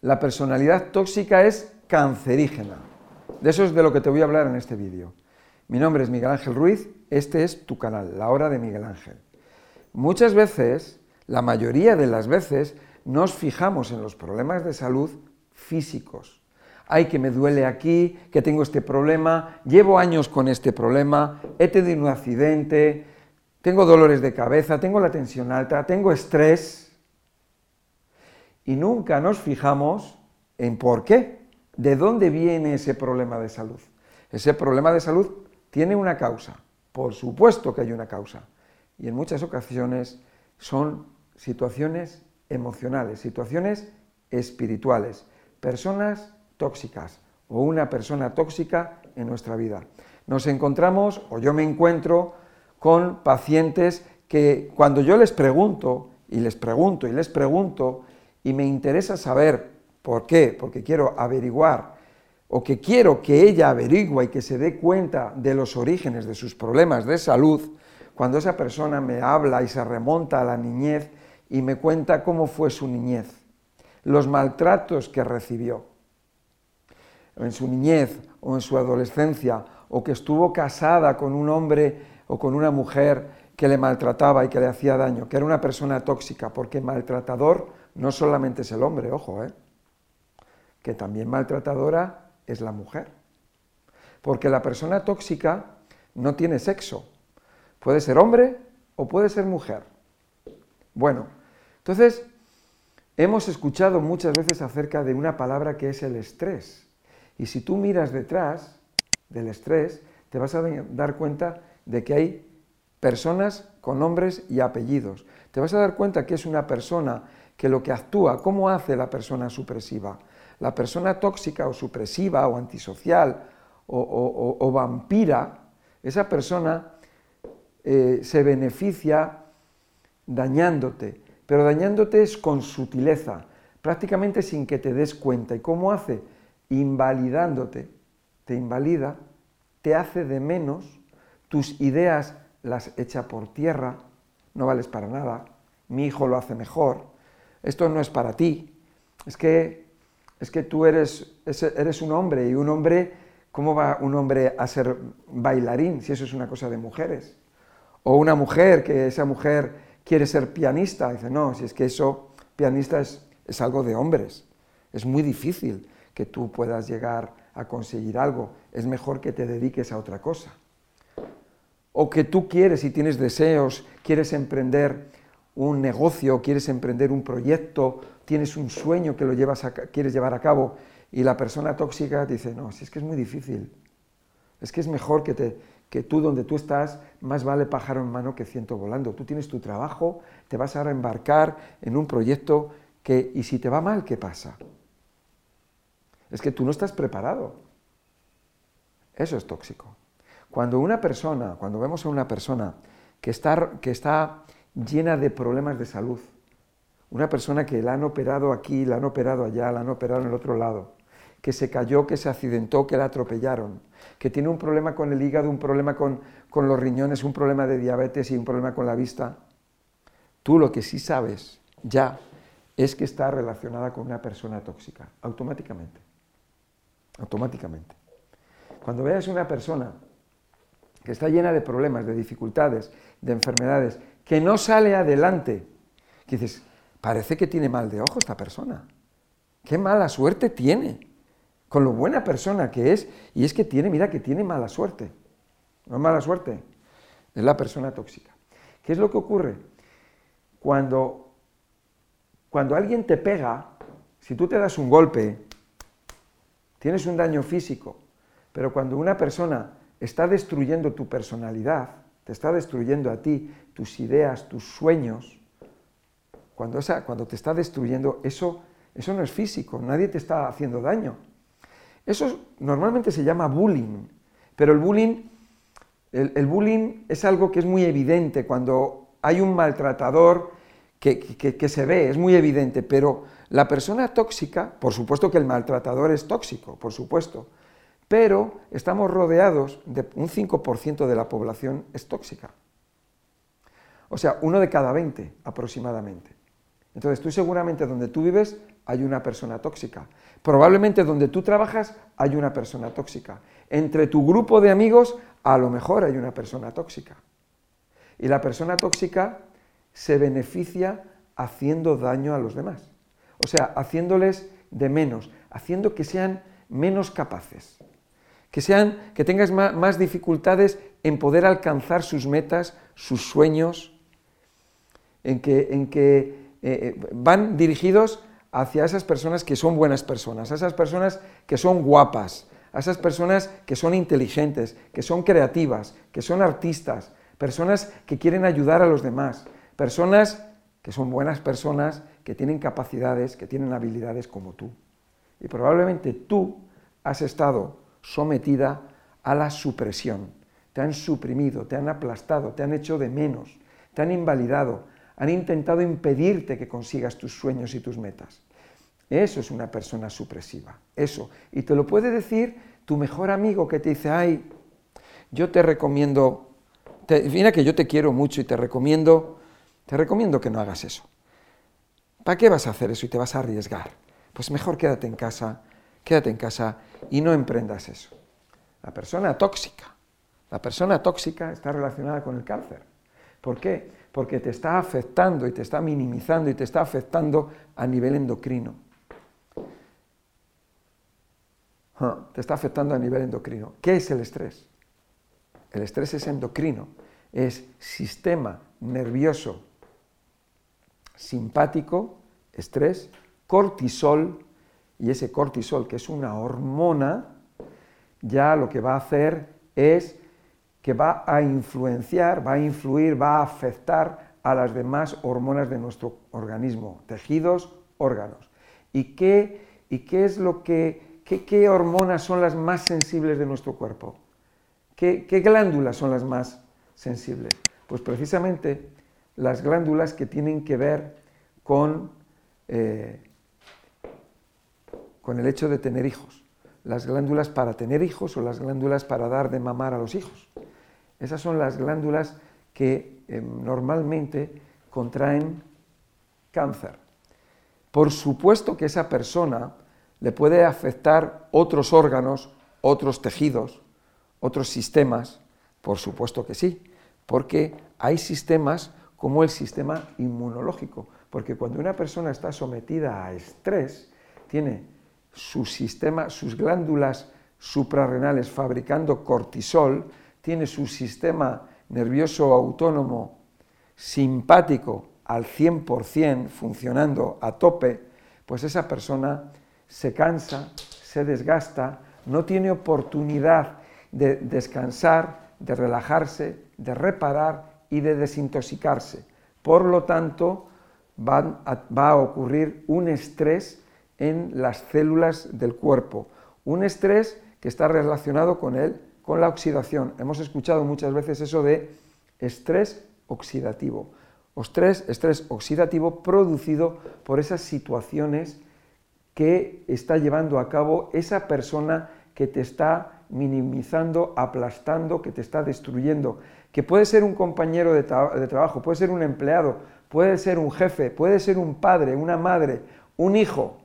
La personalidad tóxica es cancerígena. De eso es de lo que te voy a hablar en este vídeo. Mi nombre es Miguel Ángel Ruiz, este es tu canal, La Hora de Miguel Ángel. Muchas veces, la mayoría de las veces, nos fijamos en los problemas de salud físicos. Ay, que me duele aquí, que tengo este problema, llevo años con este problema, he tenido un accidente, tengo dolores de cabeza, tengo la tensión alta, tengo estrés. Y nunca nos fijamos en por qué, de dónde viene ese problema de salud. Ese problema de salud tiene una causa, por supuesto que hay una causa. Y en muchas ocasiones son situaciones emocionales, situaciones espirituales, personas tóxicas o una persona tóxica en nuestra vida. Nos encontramos, o yo me encuentro, con pacientes que cuando yo les pregunto, y les pregunto, y les pregunto, y me interesa saber por qué, porque quiero averiguar, o que quiero que ella averigüe y que se dé cuenta de los orígenes de sus problemas de salud, cuando esa persona me habla y se remonta a la niñez y me cuenta cómo fue su niñez, los maltratos que recibió en su niñez o en su adolescencia, o que estuvo casada con un hombre o con una mujer que le maltrataba y que le hacía daño, que era una persona tóxica, porque maltratador no solamente es el hombre, ojo, ¿eh? que también maltratadora es la mujer. Porque la persona tóxica no tiene sexo, puede ser hombre o puede ser mujer. Bueno, entonces hemos escuchado muchas veces acerca de una palabra que es el estrés. Y si tú miras detrás del estrés, te vas a dar cuenta de que hay personas con nombres y apellidos. Te vas a dar cuenta que es una persona que lo que actúa, ¿cómo hace la persona supresiva? La persona tóxica o supresiva o antisocial o, vampira, esa persona eh, se beneficia dañándote, pero dañándote es con sutileza, prácticamente sin que te des cuenta. ¿Y cómo hace? Invalidándote, te invalida, te hace de menos tus ideas las echa por tierra, no vales para nada, mi hijo lo hace mejor, esto no es para ti, es que, es que tú eres, eres un hombre y un hombre, ¿cómo va un hombre a ser bailarín si eso es una cosa de mujeres? O una mujer, que esa mujer quiere ser pianista, dice, no, si es que eso, pianista es, es algo de hombres, es muy difícil que tú puedas llegar a conseguir algo, es mejor que te dediques a otra cosa. O que tú quieres y tienes deseos, quieres emprender un negocio, quieres emprender un proyecto, tienes un sueño que lo llevas quieres llevar a cabo y la persona tóxica dice, no, si es que es muy difícil, es que es mejor que, te, que tú donde tú estás, más vale pájaro en mano que ciento volando. Tú tienes tu trabajo, te vas a embarcar en un proyecto que, y si te va mal, ¿qué pasa? Es que tú no estás preparado. Eso es tóxico. Cuando una persona, cuando vemos a una persona que está, que está llena de problemas de salud, una persona que la han operado aquí, la han operado allá, la han operado en el otro lado, que se cayó, que se accidentó, que la atropellaron, que tiene un problema con el hígado, un problema con, con los riñones, un problema de diabetes y un problema con la vista, tú lo que sí sabes ya es que está relacionada con una persona tóxica, automáticamente. Automáticamente. Cuando veas una persona que está llena de problemas, de dificultades, de enfermedades, que no sale adelante, que dices, parece que tiene mal de ojo esta persona. Qué mala suerte tiene, con lo buena persona que es, y es que tiene, mira, que tiene mala suerte. No es mala suerte, es la persona tóxica. ¿Qué es lo que ocurre? Cuando, cuando alguien te pega, si tú te das un golpe, tienes un daño físico, pero cuando una persona está destruyendo tu personalidad, te está destruyendo a ti, tus ideas, tus sueños. Cuando, esa, cuando te está destruyendo, eso, eso no es físico, nadie te está haciendo daño. Eso normalmente se llama bullying, pero el bullying, el, bullying es algo que es muy evidente cuando hay un maltratador que, que se ve, es muy evidente, pero la persona tóxica, por supuesto que el maltratador es tóxico, por supuesto, pero estamos rodeados de un 5% de la población es tóxica. O sea, uno de cada 20 aproximadamente. Entonces tú seguramente donde tú vives hay una persona tóxica. Probablemente donde tú trabajas hay una persona tóxica. Entre tu grupo de amigos a lo mejor hay una persona tóxica. Y la persona tóxica se beneficia haciendo daño a los demás. O sea, haciéndoles de menos, haciendo que sean menos capaces, que sean, que tengas más, dificultades en poder alcanzar sus metas, sus sueños, en que, en que eh, eh, van dirigidos hacia esas personas que son buenas personas, a esas personas que son guapas, a esas personas que son inteligentes, que son creativas, que son artistas, personas que quieren ayudar a los demás, personas que son buenas personas, que tienen capacidades, que tienen habilidades como tú. Y probablemente tú has estado sometida a la supresión. Te han suprimido, te han aplastado, te han hecho de menos, te han invalidado, han intentado impedirte que consigas tus sueños y tus metas. Eso es una persona supresiva, eso. Y te lo puede decir tu mejor amigo que te dice, ay, yo te recomiendo, mira que yo te quiero mucho y te recomiendo, te recomiendo que no hagas eso. ¿Para qué vas a hacer eso y te vas a arriesgar? Pues mejor quédate en casa, quédate en casa y no emprendas eso. La persona tóxica, la persona tóxica está relacionada con el cáncer. ¿Por qué? Porque te está afectando y te está minimizando y te está afectando a nivel endocrino. te está afectando a nivel endocrino. ¿Qué es el estrés? El estrés es endocrino, es sistema nervioso simpático, estrés, cortisol, y ese cortisol, que es una hormona, ya lo que va a hacer es que va a influenciar, va a influir, va a afectar a las demás hormonas de nuestro organismo, tejidos, órganos. ¿Y qué, y qué es lo que, qué, hormonas son las más sensibles de nuestro cuerpo? ¿Qué, ¿Qué glándulas son las más sensibles? Pues precisamente las glándulas que tienen que ver con, eh, con el hecho de tener hijos. Las glándulas para tener hijos o las glándulas para dar de mamar a los hijos. Esas son las glándulas que eh, normalmente contraen cáncer. Por supuesto que esa persona le puede afectar otros órganos, otros tejidos, otros sistemas, por supuesto que sí, porque hay sistemas como el sistema inmunológico, porque cuando una persona está sometida a estrés, tiene su sistema, sus glándulas suprarrenales fabricando cortisol, tiene su sistema nervioso autónomo simpático al 100% funcionando a tope, pues esa persona se cansa, se desgasta, no tiene oportunidad de descansar, de relajarse, de reparar y de desintoxicarse. Por lo tanto, va a, ocurrir un estrés en las células del cuerpo, un estrés que está relacionado con él, con la oxidación. Hemos escuchado muchas veces eso de estrés oxidativo. Estrés, estrés oxidativo producido por esas situaciones que está llevando a cabo esa persona que te está minimizando, aplastando, que te está destruyendo que puede ser un compañero de, trabajo, puede ser un empleado, puede ser un jefe, puede ser un padre, una madre, un hijo,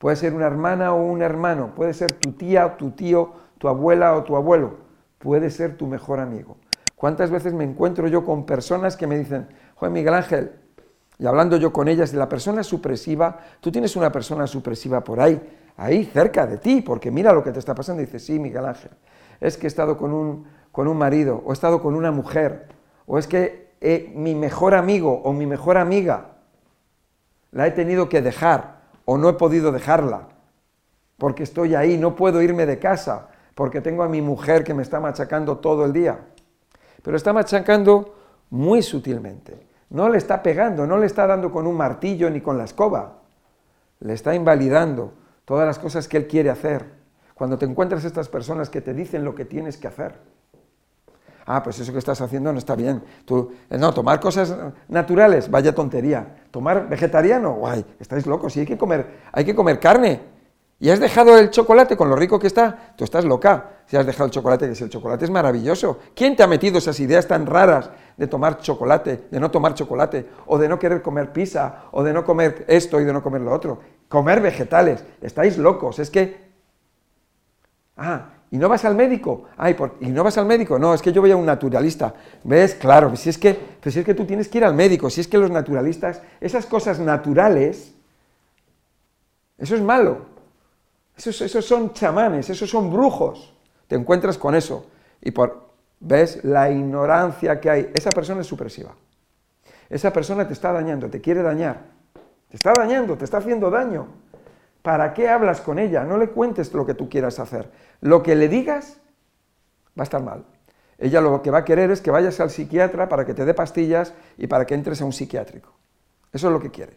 puede ser una hermana o un hermano, puede ser tu tía, tu tío, tu abuela o tu abuelo, puede ser tu mejor amigo. ¿Cuántas veces me encuentro yo con personas que me dicen, joder Miguel Ángel, y hablando yo con ellas de la persona supresiva, tú tienes una persona supresiva por ahí, ahí cerca de ti, porque mira lo que te está pasando, y dices, sí, Miguel Ángel, es que he estado con un, con un marido, o he estado con una mujer, o es que eh, mi mejor amigo o mi mejor amiga la he tenido que dejar o no he podido dejarla, porque estoy ahí, no puedo irme de casa, porque tengo a mi mujer que me está machacando todo el día. Pero está machacando muy sutilmente. No le está pegando, no le está dando con un martillo ni con la escoba. Le está invalidando todas las cosas que él quiere hacer. Cuando te encuentras estas personas que te dicen lo que tienes que hacer ah, pues eso que estás haciendo no está bien. Tú, eh, no, tomar cosas naturales, vaya tontería. Tomar vegetariano, guay, estáis locos, sí hay que comer, hay que comer carne. Y has dejado el chocolate con lo rico que está, tú estás loca. Si has dejado el chocolate, que si el chocolate es maravilloso. ¿Quién te ha metido esas ideas tan raras de tomar chocolate, de no tomar chocolate, o de no querer comer pizza, o de no comer esto y de no comer lo otro? comer vegetales. Estáis locos, es que... Ah, ¿y no vas al médico? Ay, ¿y no vas al médico? No, es que yo voy a un naturalista. ¿Ves? Claro, si es que, pues si es que tú tienes que ir al médico, si es que los naturalistas, esas cosas naturales, eso es malo. Esos, esos son chamanes, esos son brujos. Te encuentras con eso. Y por, ¿ves? La ignorancia que hay. Esa persona es supresiva. Esa persona te está dañando, te quiere dañar. Te está dañando, te está haciendo daño. ¿Para qué hablas con ella? No le cuentes lo que tú quieras hacer. Lo que le digas va a estar mal. Ella lo que va a querer es que vayas al psiquiatra para que te dé pastillas y para que entres a un psiquiátrico. Eso es lo que quiere.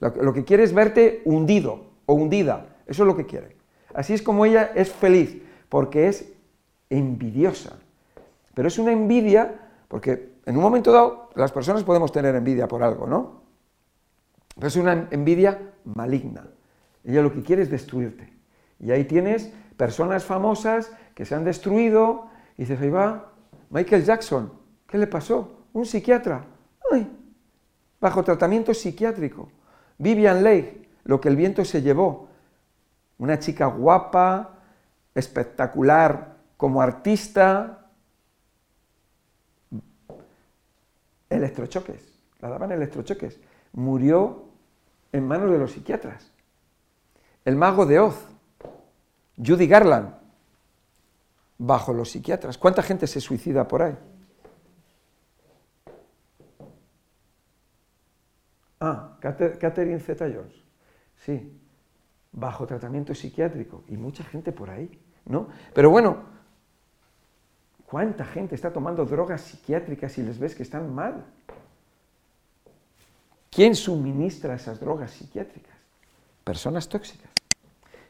Lo que quiere es verte hundido o hundida eso es lo que quiere. Así es como ella es feliz, porque es envidiosa. Pero es una envidia, porque en un momento dado las personas podemos tener envidia por algo, ¿no? Es una envidia maligna. Ella lo que quiere es destruirte. Y ahí tienes personas famosas que se han destruido y dices, ahí va, Michael Jackson, ¿qué le pasó? Un psiquiatra. ¡Ay! Bajo tratamiento psiquiátrico. Vivian Leigh, lo que el viento se llevó. Una chica guapa, espectacular como artista. Electrochoques, la daban electrochoques. Murió en manos de los psiquiatras. El mago de Oz, Judy Garland, bajo los psiquiatras. ¿Cuánta gente se suicida por ahí? Ah, Catherine Zeta-Jones. Sí, bajo tratamiento psiquiátrico y mucha gente por ahí, ¿no? Pero bueno, ¿cuánta gente está tomando drogas psiquiátricas y les ves que están mal? ¿Quién suministra esas drogas psiquiátricas? Personas tóxicas.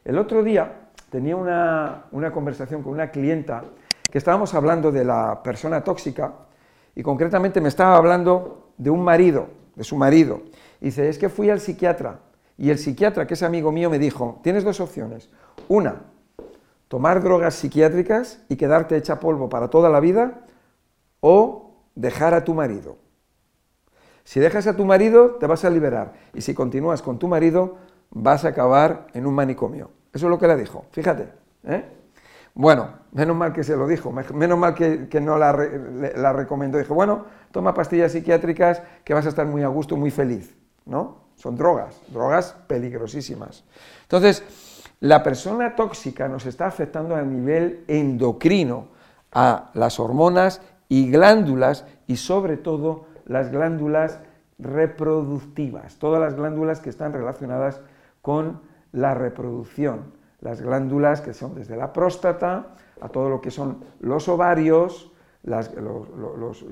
El otro día tenía una, una conversación con una clienta que estábamos hablando de la persona tóxica y concretamente me estaba hablando de un marido, de su marido. Y dice, es que fui al psiquiatra y el psiquiatra, que es amigo mío, me dijo, tienes dos opciones. Una, tomar drogas psiquiátricas y quedarte hecha polvo para toda la vida, o dejar a tu marido. Si dejas a tu marido, te vas a liberar. Y si continúas con tu marido, vas a acabar en un manicomio. Eso es lo que le dijo. Fíjate. ¿eh? Bueno, menos mal que se lo dijo, menos mal que, no la, recomendó. Dijo, bueno, toma pastillas psiquiátricas que vas a estar muy a gusto, muy feliz. ¿No? Son drogas, drogas peligrosísimas. Entonces, la persona tóxica nos está afectando a nivel endocrino, a las hormonas y glándulas, y sobre todo las glándulas reproductivas, todas las glándulas que están relacionadas con la reproducción, las glándulas que son desde la próstata a todo lo que son los ovarios, los,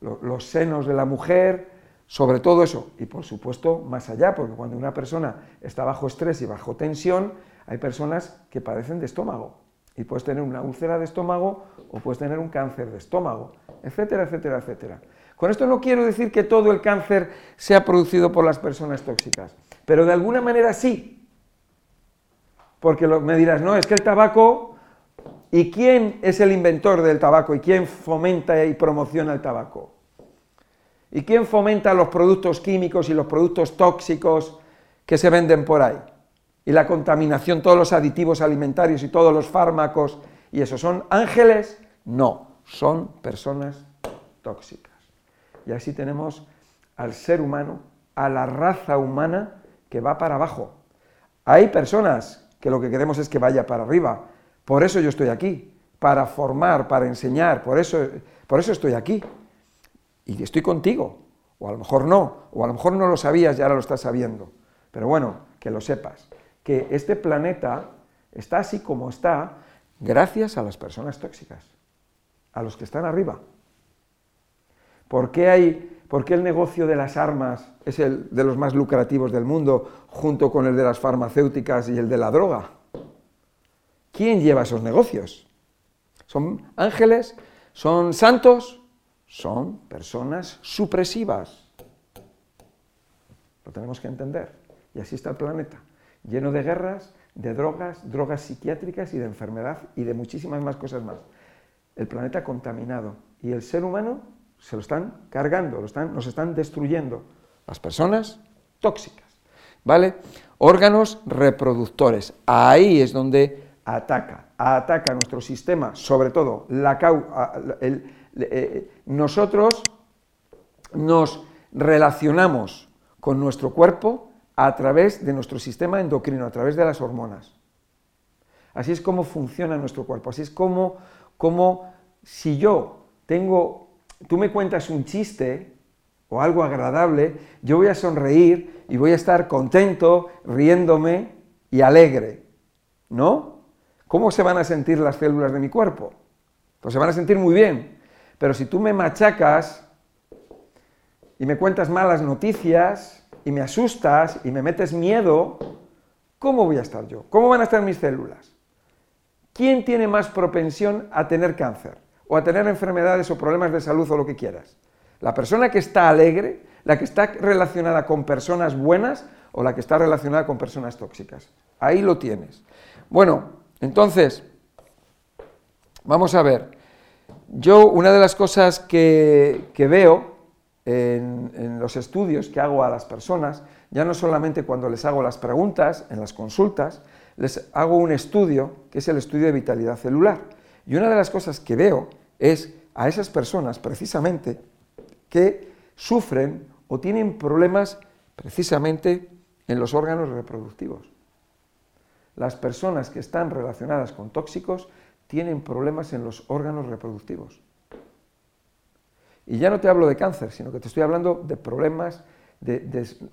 los senos de la mujer, sobre todo eso, y por supuesto más allá, porque cuando una persona está bajo estrés y bajo tensión, hay personas que padecen de estómago, y puedes tener una úlcera de estómago o puedes tener un cáncer de estómago, etcétera, etcétera, etcétera. Con esto no quiero decir que todo el cáncer sea producido por las personas tóxicas, pero de alguna manera sí. Porque me dirás, no, es que el tabaco, ¿y quién es el inventor del tabaco? ¿Y quién fomenta y promociona el tabaco? ¿Y quién fomenta los productos químicos y los productos tóxicos que se venden por ahí? Y la contaminación, todos los aditivos alimentarios y todos los fármacos, ¿y eso son ángeles? No, son personas tóxicas. Y así tenemos al ser humano, a la raza humana que va para abajo. Hay personas que lo que queremos es que vaya para arriba. Por eso yo estoy aquí, para formar, para enseñar, por eso, por eso estoy aquí y estoy contigo. O a lo mejor no, o a lo mejor no lo sabías y ahora lo estás sabiendo. Pero bueno, que lo sepas, que este planeta está así como está gracias a las personas tóxicas, a los que están arriba. ¿Por qué, hay, ¿Por qué el negocio de las armas es el de los más lucrativos del mundo junto con el de las farmacéuticas y el de la droga? ¿Quién lleva esos negocios? ¿Son ángeles? ¿Son santos? son personas supresivas. Lo tenemos que entender. Y así está el planeta, lleno de guerras, de drogas, drogas psiquiátricas y de enfermedad y de muchísimas más cosas más. El planeta contaminado y el ser humano se lo están cargando, lo están, nos están destruyendo. Las personas tóxicas. ¿vale? Órganos reproductores. Ahí es donde ataca, ataca nuestro sistema, sobre todo la eh, nosotros nos relacionamos con nuestro cuerpo a través de nuestro sistema endocrino, a través de las hormonas. Así es como funciona nuestro cuerpo, así es como, como si yo tengo, tú me cuentas un chiste o algo agradable, yo voy a sonreír y voy a estar contento, riéndome y alegre, ¿no? ¿Cómo se van a sentir las células de mi cuerpo? Pues se van a sentir muy bien, pero si tú me machacas y me cuentas malas noticias y me asustas y me metes miedo, ¿cómo voy a estar yo? ¿Cómo van a estar mis células? ¿Quién tiene más propensión a tener cáncer o a tener enfermedades o problemas de salud o lo que quieras? ¿La persona que está alegre, la que está relacionada con personas buenas o la que está relacionada con personas tóxicas? Ahí lo tienes. Bueno, entonces, vamos a ver. Yo una de las cosas que, veo en, los estudios que hago a las personas, ya no solamente cuando les hago las preguntas, en las consultas, les hago un estudio que es el estudio de vitalidad celular. Y una de las cosas que veo es a esas personas precisamente que sufren o tienen problemas precisamente en los órganos reproductivos. Las personas que están relacionadas con tóxicos tienen problemas en los órganos reproductivos. Y ya no te hablo de cáncer, sino que te estoy hablando de problemas, de,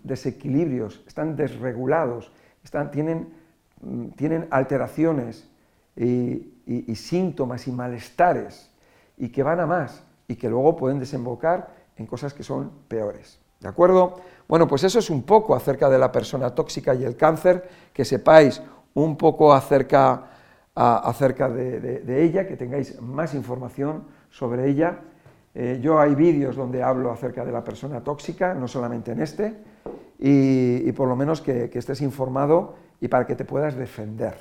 desequilibrios, están desregulados, están, tienen, mm, tienen, alteraciones y, síntomas y malestares y que van a más y que luego pueden desembocar en cosas que son peores. ¿De acuerdo? Bueno, pues eso es un poco acerca de la persona tóxica y el cáncer, que sepáis un poco acerca, acerca de ella, que tengáis más información sobre ella eh, yo hay vídeos donde hablo acerca de la persona tóxica, no solamente en este, y, por lo menos que, estés informado y para que te puedas defender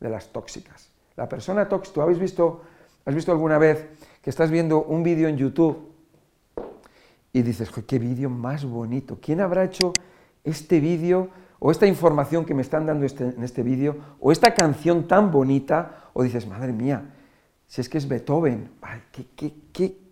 de las tóxicas. La persona tóxica, ¿tú habéis visto, has visto alguna vez que estás viendo un vídeo en YouTube y dices, qué vídeo más bonito, ¿quién habrá hecho este vídeo o esta información que me están dando este, en este vídeo o esta canción tan bonita? O dices, madre mía, si es que es Beethoven, qué, qué, qué,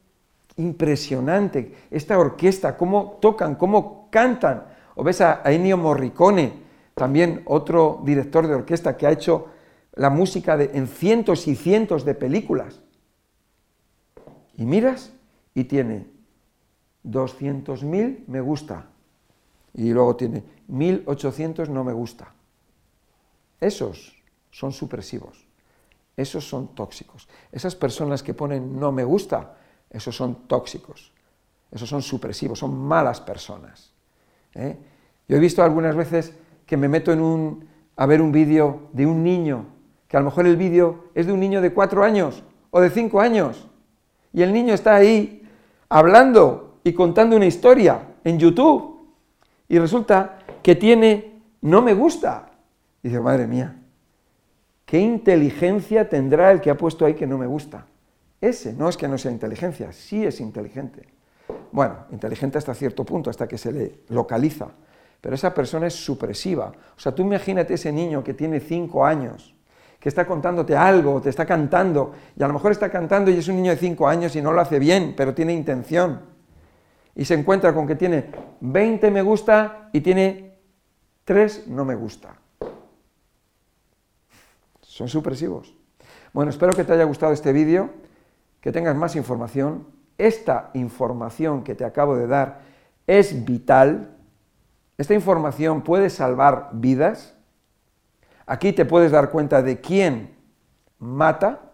impresionante, esta orquesta, cómo tocan, cómo cantan. O ves a Ennio Morricone, también otro director de orquesta que ha hecho la música de, en cientos y cientos de películas. Y miras y tiene 200.000 me gusta y luego tiene 1.800 no me gusta. Esos son supresivos, esos son tóxicos. Esas personas que ponen no me gusta esos son tóxicos, esos son supresivos, son malas personas. ¿eh? Yo he visto algunas veces que me meto en un, a ver un vídeo de un niño, que a lo mejor el vídeo es de un niño de cuatro años o de cinco años, y el niño está ahí hablando y contando una historia en YouTube, y resulta que tiene no me gusta. Y dice, madre mía, ¿qué inteligencia tendrá el que ha puesto ahí que no me gusta? Ese no es que no sea inteligencia, sí es inteligente. Bueno, inteligente hasta cierto punto, hasta que se le localiza. Pero esa persona es supresiva. O sea, tú imagínate ese niño que tiene cinco años, que está contándote algo, te está cantando, y a lo mejor está cantando y es un niño de cinco años y no lo hace bien, pero tiene intención. Y se encuentra con que tiene 20 me gusta y tiene 3 no me gusta. Son supresivos. Bueno, espero que te haya gustado este vídeo que tengas más información. Esta información que te acabo de dar es vital. Esta información puede salvar vidas. Aquí te puedes dar cuenta de quién mata.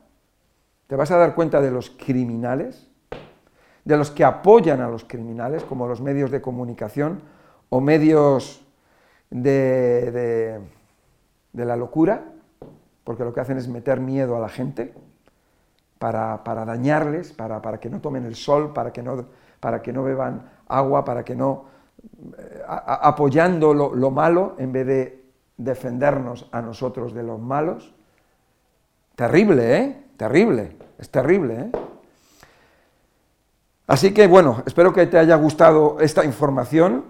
Te vas a dar cuenta de los criminales, de los que apoyan a los criminales, como los medios de comunicación o medios de, de, la locura, porque lo que hacen es meter miedo a la gente para, dañarles, para, que no tomen el sol, para que no, para que no beban agua, para que no... Eh, apoyando lo, malo en vez de defendernos a nosotros de los malos. Terrible, ¿eh? Terrible, es terrible, ¿eh? Así que bueno, espero que te haya gustado esta información,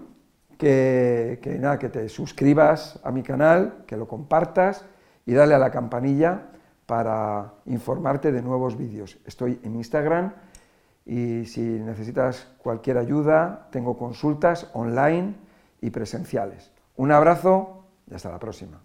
que, que, nada, que te suscribas a mi canal, que lo compartas y dale a la campanilla para informarte de nuevos vídeos. Estoy en Instagram y si necesitas cualquier ayuda, tengo consultas online y presenciales. Un abrazo y hasta la próxima.